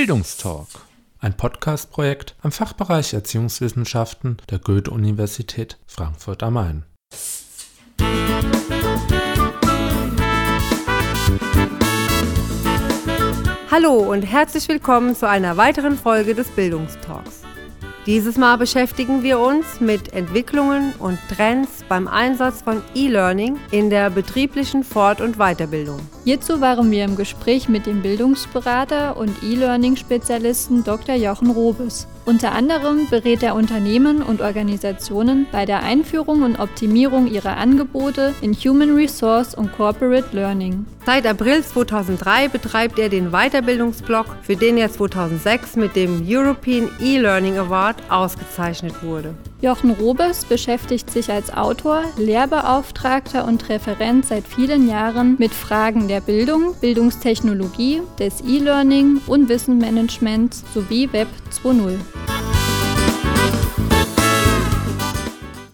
Bildungstalk, ein Podcast-Projekt am Fachbereich Erziehungswissenschaften der Goethe-Universität Frankfurt am Main. Hallo und herzlich willkommen zu einer weiteren Folge des Bildungstalks. Dieses Mal beschäftigen wir uns mit Entwicklungen und Trends beim Einsatz von E-Learning in der betrieblichen Fort- und Weiterbildung. Hierzu waren wir im Gespräch mit dem Bildungsberater und E-Learning-Spezialisten Dr. Jochen Robes. Unter anderem berät er Unternehmen und Organisationen bei der Einführung und Optimierung ihrer Angebote in Human Resource und Corporate Learning. Seit April 2003 betreibt er den Weiterbildungsblog, für den er 2006 mit dem European E-Learning Award ausgezeichnet wurde. Jochen Robes beschäftigt sich als Autor, Lehrbeauftragter und Referent seit vielen Jahren mit Fragen der Bildung, Bildungstechnologie, des E-Learning und Wissensmanagements sowie Web 2.0.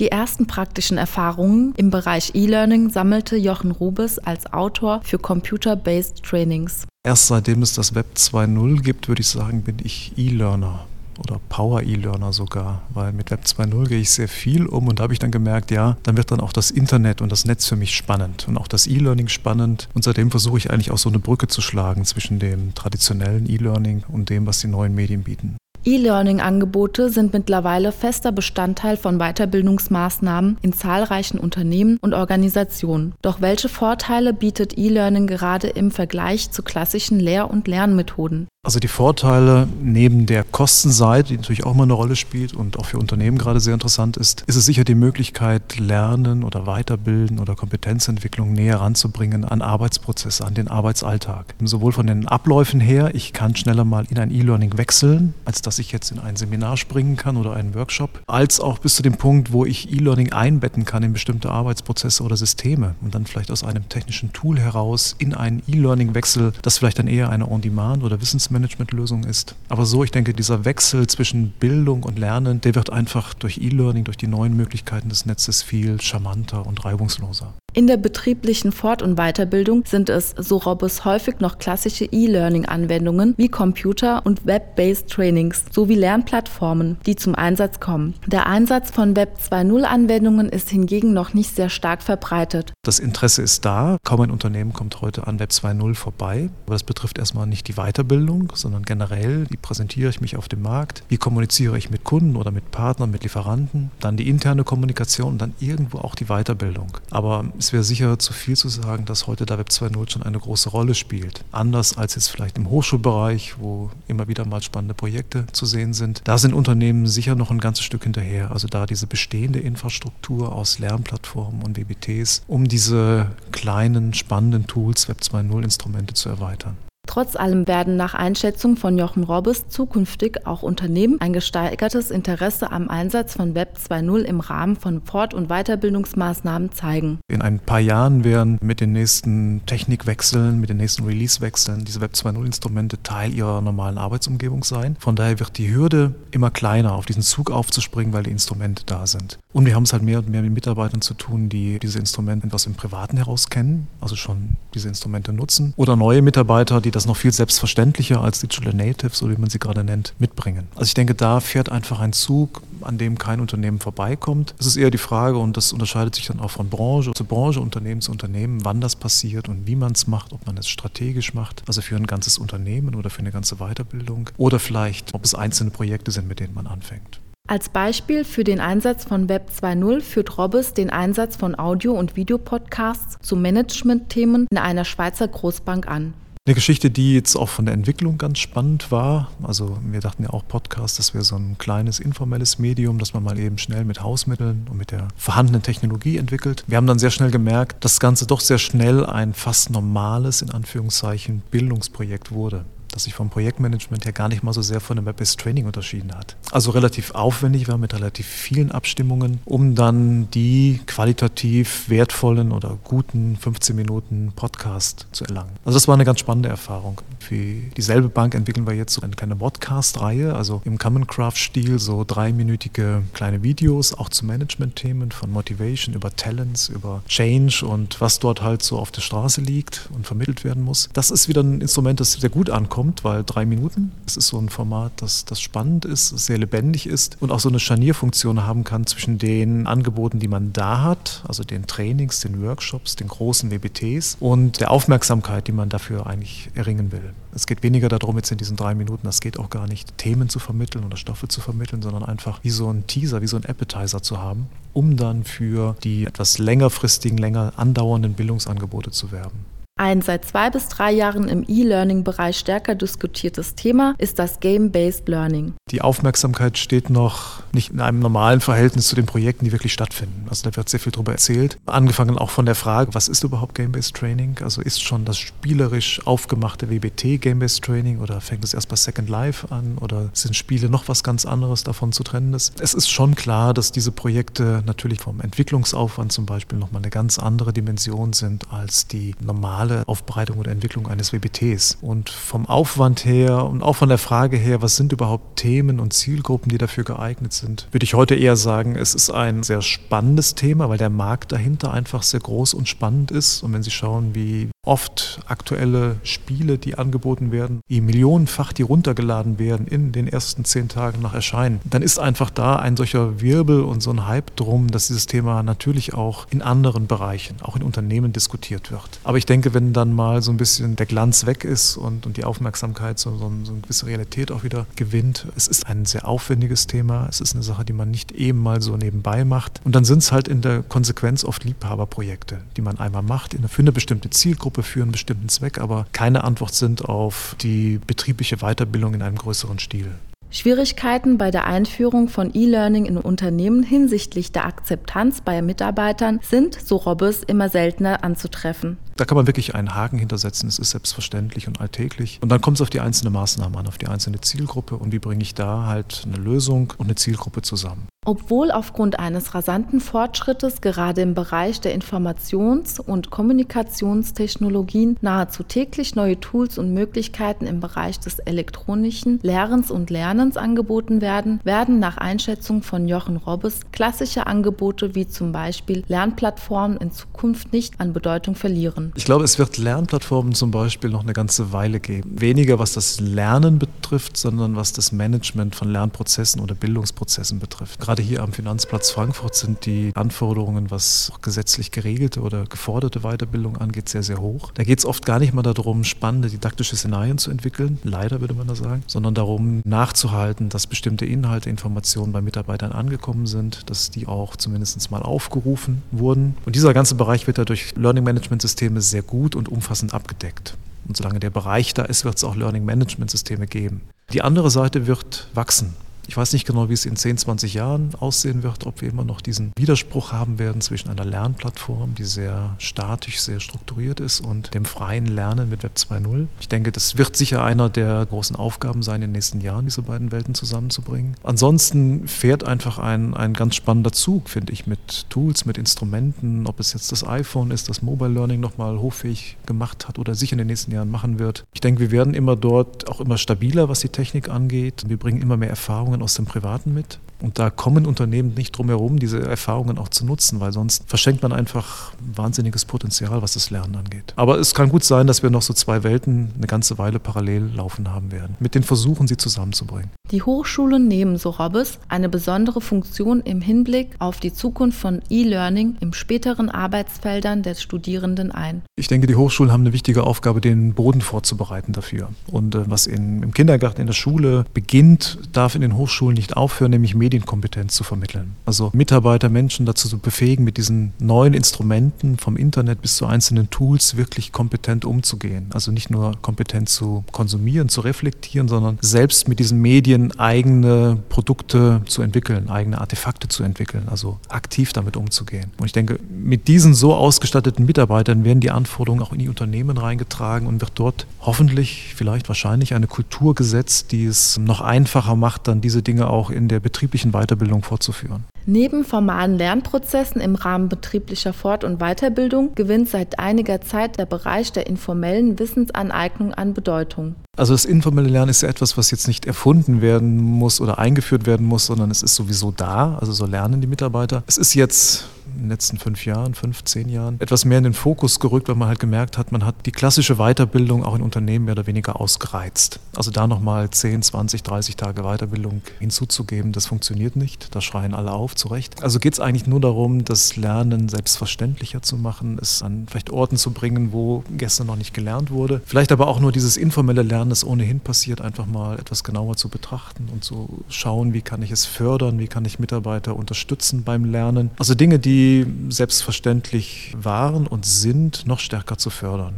Die ersten praktischen Erfahrungen im Bereich E-Learning sammelte Jochen Rubes als Autor für Computer-Based Trainings. Erst seitdem es das Web 2.0 gibt, würde ich sagen, bin ich E-Learner oder Power E-Learner sogar, weil mit Web 2.0 gehe ich sehr viel um und da habe ich dann gemerkt, ja, dann wird dann auch das Internet und das Netz für mich spannend und auch das E-Learning spannend und seitdem versuche ich eigentlich auch so eine Brücke zu schlagen zwischen dem traditionellen E-Learning und dem, was die neuen Medien bieten. E-Learning-Angebote sind mittlerweile fester Bestandteil von Weiterbildungsmaßnahmen in zahlreichen Unternehmen und Organisationen. Doch welche Vorteile bietet E-Learning gerade im Vergleich zu klassischen Lehr- und Lernmethoden? Also die Vorteile neben der Kostenseite, die natürlich auch mal eine Rolle spielt und auch für Unternehmen gerade sehr interessant ist, ist es sicher die Möglichkeit, Lernen oder Weiterbilden oder Kompetenzentwicklung näher ranzubringen an Arbeitsprozesse, an den Arbeitsalltag. Sowohl von den Abläufen her, ich kann schneller mal in ein E-Learning wechseln, als dass ich jetzt in ein Seminar springen kann oder einen Workshop, als auch bis zu dem Punkt, wo ich E-Learning einbetten kann in bestimmte Arbeitsprozesse oder Systeme und dann vielleicht aus einem technischen Tool heraus in ein E-Learning wechsel, das vielleicht dann eher eine On-Demand oder Wissensmanagement Wissensmanagementlösung ist. Aber so, ich denke, dieser Wechsel zwischen Bildung und Lernen, der wird einfach durch E-Learning, durch die neuen Möglichkeiten des Netzes viel charmanter und reibungsloser. In der betrieblichen Fort- und Weiterbildung sind es, so Robus, häufig noch klassische E-Learning-Anwendungen wie Computer- und Web-based Trainings sowie Lernplattformen, die zum Einsatz kommen. Der Einsatz von Web 2.0-Anwendungen ist hingegen noch nicht sehr stark verbreitet. Das Interesse ist da. Kaum ein Unternehmen kommt heute an Web 2.0 vorbei. Aber das betrifft erstmal nicht die Weiterbildung, sondern generell, wie präsentiere ich mich auf dem Markt, wie kommuniziere ich mit Kunden oder mit Partnern, mit Lieferanten, dann die interne Kommunikation und dann irgendwo auch die Weiterbildung. Aber es wäre sicher zu viel zu sagen, dass heute da Web 2.0 schon eine große Rolle spielt. Anders als jetzt vielleicht im Hochschulbereich, wo immer wieder mal spannende Projekte zu sehen sind. Da sind Unternehmen sicher noch ein ganzes Stück hinterher. Also da diese bestehende Infrastruktur aus Lernplattformen und WBTs, um diese kleinen, spannenden Tools, Web 2.0 Instrumente zu erweitern. Trotz allem werden nach Einschätzung von Jochen Robbes zukünftig auch Unternehmen ein gesteigertes Interesse am Einsatz von Web 2.0 im Rahmen von Fort- und Weiterbildungsmaßnahmen zeigen. In ein paar Jahren werden mit den nächsten Technikwechseln, mit den nächsten Releasewechseln diese Web 2.0 Instrumente Teil ihrer normalen Arbeitsumgebung sein. Von daher wird die Hürde immer kleiner, auf diesen Zug aufzuspringen, weil die Instrumente da sind. Und wir haben es halt mehr und mehr mit Mitarbeitern zu tun, die diese Instrumente etwas im Privaten heraus kennen, also schon diese Instrumente nutzen. Oder neue Mitarbeiter, die das noch viel selbstverständlicher als Digital Natives, so wie man sie gerade nennt, mitbringen. Also ich denke, da fährt einfach ein Zug, an dem kein Unternehmen vorbeikommt. Es ist eher die Frage, und das unterscheidet sich dann auch von Branche zu Branche, Unternehmen zu Unternehmen, wann das passiert und wie man es macht, ob man es strategisch macht, also für ein ganzes Unternehmen oder für eine ganze Weiterbildung, oder vielleicht, ob es einzelne Projekte sind, mit denen man anfängt. Als Beispiel für den Einsatz von Web 2.0 führt Robbes den Einsatz von Audio- und Videopodcasts zu Management-Themen in einer Schweizer Großbank an. Eine Geschichte, die jetzt auch von der Entwicklung ganz spannend war. Also wir dachten ja auch Podcast, das wäre so ein kleines informelles Medium, das man mal eben schnell mit Hausmitteln und mit der vorhandenen Technologie entwickelt. Wir haben dann sehr schnell gemerkt, dass das Ganze doch sehr schnell ein fast normales, in Anführungszeichen, Bildungsprojekt wurde das sich vom Projektmanagement her gar nicht mal so sehr von dem Web-Based Training unterschieden hat. Also relativ aufwendig war mit relativ vielen Abstimmungen, um dann die qualitativ wertvollen oder guten 15 Minuten Podcast zu erlangen. Also das war eine ganz spannende Erfahrung. Für dieselbe Bank entwickeln wir jetzt so eine kleine Podcast-Reihe, also im Common Craft-Stil, so dreiminütige kleine Videos, auch zu Management-Themen von Motivation über Talents, über Change und was dort halt so auf der Straße liegt und vermittelt werden muss. Das ist wieder ein Instrument, das sehr gut ankommt kommt, weil drei Minuten, das ist so ein Format, das, das spannend ist, sehr lebendig ist und auch so eine Scharnierfunktion haben kann zwischen den Angeboten, die man da hat, also den Trainings, den Workshops, den großen WBTs und der Aufmerksamkeit, die man dafür eigentlich erringen will. Es geht weniger darum, jetzt in diesen drei Minuten, das geht auch gar nicht, Themen zu vermitteln oder Stoffe zu vermitteln, sondern einfach wie so ein Teaser, wie so ein Appetizer zu haben, um dann für die etwas längerfristigen, länger andauernden Bildungsangebote zu werben. Ein seit zwei bis drei Jahren im E-Learning-Bereich stärker diskutiertes Thema ist das Game-Based Learning. Die Aufmerksamkeit steht noch nicht in einem normalen Verhältnis zu den Projekten, die wirklich stattfinden. Also da wird sehr viel darüber erzählt. Angefangen auch von der Frage, was ist überhaupt Game-Based Training? Also ist schon das spielerisch aufgemachte WBT Game-Based Training oder fängt es erst bei Second Life an oder sind Spiele noch was ganz anderes davon zu trennen? Es ist schon klar, dass diese Projekte natürlich vom Entwicklungsaufwand zum Beispiel nochmal eine ganz andere Dimension sind als die normale normale Aufbereitung oder Entwicklung eines WBTs. Und vom Aufwand her und auch von der Frage her, was sind überhaupt Themen und Zielgruppen, die dafür geeignet sind, würde ich heute eher sagen, es ist ein sehr spannendes Thema, weil der Markt dahinter einfach sehr groß und spannend ist. Und wenn Sie schauen, wie oft aktuelle Spiele, die angeboten werden, wie millionenfach die runtergeladen werden in den ersten zehn Tagen nach Erscheinen, dann ist einfach da ein solcher Wirbel und so ein Hype drum, dass dieses Thema natürlich auch in anderen Bereichen, auch in Unternehmen diskutiert wird. Aber ich denke, wenn dann mal so ein bisschen der Glanz weg ist und, und die Aufmerksamkeit so, so, so eine gewisse Realität auch wieder gewinnt, es ist ein sehr aufwendiges Thema, es ist eine Sache, die man nicht eben mal so nebenbei macht. Und dann sind es halt in der Konsequenz oft Liebhaberprojekte, die man einmal macht, für eine bestimmte Zielgruppe Gruppe für einen bestimmten Zweck, aber keine Antwort sind auf die betriebliche Weiterbildung in einem größeren Stil. Schwierigkeiten bei der Einführung von E-Learning in Unternehmen hinsichtlich der Akzeptanz bei Mitarbeitern sind, so Robbes, immer seltener anzutreffen. Da kann man wirklich einen Haken hintersetzen. Es ist selbstverständlich und alltäglich. Und dann kommt es auf die einzelne Maßnahme an, auf die einzelne Zielgruppe und wie bringe ich da halt eine Lösung und eine Zielgruppe zusammen. Obwohl aufgrund eines rasanten Fortschrittes gerade im Bereich der Informations- und Kommunikationstechnologien nahezu täglich neue Tools und Möglichkeiten im Bereich des elektronischen Lehrens und Lernens angeboten werden, werden nach Einschätzung von Jochen Robbes klassische Angebote wie zum Beispiel Lernplattformen in Zukunft nicht an Bedeutung verlieren. Ich glaube, es wird Lernplattformen zum Beispiel noch eine ganze Weile geben. Weniger was das Lernen betrifft, sondern was das Management von Lernprozessen oder Bildungsprozessen betrifft. Gerade hier am Finanzplatz Frankfurt sind die Anforderungen, was gesetzlich geregelte oder geforderte Weiterbildung angeht, sehr, sehr hoch. Da geht es oft gar nicht mal darum, spannende didaktische Szenarien zu entwickeln, leider würde man da sagen, sondern darum nachzuhalten, dass bestimmte Inhalte, Informationen bei Mitarbeitern angekommen sind, dass die auch zumindest mal aufgerufen wurden. Und dieser ganze Bereich wird da durch Learning Management Systeme sehr gut und umfassend abgedeckt. Und solange der Bereich da ist, wird es auch Learning Management Systeme geben. Die andere Seite wird wachsen. Ich weiß nicht genau, wie es in 10, 20 Jahren aussehen wird, ob wir immer noch diesen Widerspruch haben werden zwischen einer Lernplattform, die sehr statisch, sehr strukturiert ist, und dem freien Lernen mit Web 2.0. Ich denke, das wird sicher einer der großen Aufgaben sein, in den nächsten Jahren diese beiden Welten zusammenzubringen. Ansonsten fährt einfach ein, ein ganz spannender Zug, finde ich, mit Tools, mit Instrumenten, ob es jetzt das iPhone ist, das Mobile Learning nochmal hochfähig gemacht hat oder sich in den nächsten Jahren machen wird. Ich denke, wir werden immer dort auch immer stabiler, was die Technik angeht. Wir bringen immer mehr Erfahrungen Erfahrungen aus dem Privaten mit. Und da kommen Unternehmen nicht drum herum, diese Erfahrungen auch zu nutzen, weil sonst verschenkt man einfach wahnsinniges Potenzial, was das Lernen angeht. Aber es kann gut sein, dass wir noch so zwei Welten eine ganze Weile parallel laufen haben werden, mit den Versuchen, sie zusammenzubringen. Die Hochschulen nehmen, so Robbes, eine besondere Funktion im Hinblick auf die Zukunft von E-Learning im späteren Arbeitsfeldern der Studierenden ein. Ich denke, die Hochschulen haben eine wichtige Aufgabe, den Boden vorzubereiten dafür. Und äh, was in, im Kindergarten, in der Schule beginnt, darf in den Hochschulen nicht aufhören, nämlich Medienkompetenz zu vermitteln. Also Mitarbeiter, Menschen dazu zu befähigen, mit diesen neuen Instrumenten vom Internet bis zu einzelnen Tools wirklich kompetent umzugehen. Also nicht nur kompetent zu konsumieren, zu reflektieren, sondern selbst mit diesen Medien eigene Produkte zu entwickeln, eigene Artefakte zu entwickeln, also aktiv damit umzugehen. Und ich denke, mit diesen so ausgestatteten Mitarbeitern werden die Anforderungen auch in die Unternehmen reingetragen und wird dort hoffentlich, vielleicht wahrscheinlich eine Kultur gesetzt, die es noch einfacher macht, dann diese Dinge auch in der betrieblichen Weiterbildung fortzuführen. Neben formalen Lernprozessen im Rahmen betrieblicher Fort- und Weiterbildung gewinnt seit einiger Zeit der Bereich der informellen Wissensaneignung an Bedeutung. Also das informelle Lernen ist ja etwas, was jetzt nicht erfunden werden muss oder eingeführt werden muss, sondern es ist sowieso da. Also so lernen die Mitarbeiter. Es ist jetzt in den letzten fünf Jahren, fünf, zehn Jahren etwas mehr in den Fokus gerückt, weil man halt gemerkt hat, man hat die klassische Weiterbildung auch in Unternehmen mehr oder weniger ausgereizt. Also da nochmal 10, 20, 30 Tage Weiterbildung hinzuzugeben, das funktioniert nicht. Da schreien alle auf, zu Recht. Also geht es eigentlich nur darum, das Lernen selbstverständlicher zu machen, es an vielleicht Orten zu bringen, wo gestern noch nicht gelernt wurde. Vielleicht aber auch nur dieses informelle Lernen, das ohnehin passiert, einfach mal etwas genauer zu betrachten und zu schauen, wie kann ich es fördern, wie kann ich Mitarbeiter unterstützen beim Lernen. Also Dinge, die selbstverständlich waren und sind, noch stärker zu fördern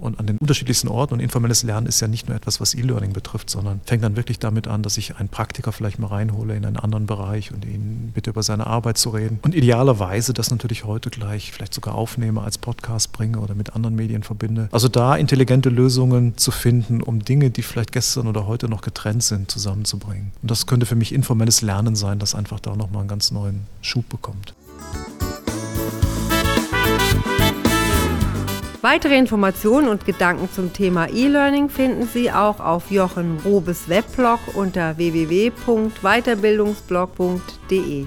und an den unterschiedlichsten Orten. Und informelles Lernen ist ja nicht nur etwas, was E-Learning betrifft, sondern fängt dann wirklich damit an, dass ich einen Praktiker vielleicht mal reinhole in einen anderen Bereich und ihn bitte über seine Arbeit zu reden. Und idealerweise das natürlich heute gleich vielleicht sogar aufnehme, als Podcast bringe oder mit anderen Medien verbinde. Also da intelligente Lösungen zu finden, um Dinge, die vielleicht gestern oder heute noch getrennt sind, zusammenzubringen. Und das könnte für mich informelles Lernen sein, das einfach da nochmal einen ganz neuen Schub bekommt. Weitere Informationen und Gedanken zum Thema E-Learning finden Sie auch auf Jochen Robes Webblog unter www.weiterbildungsblog.de.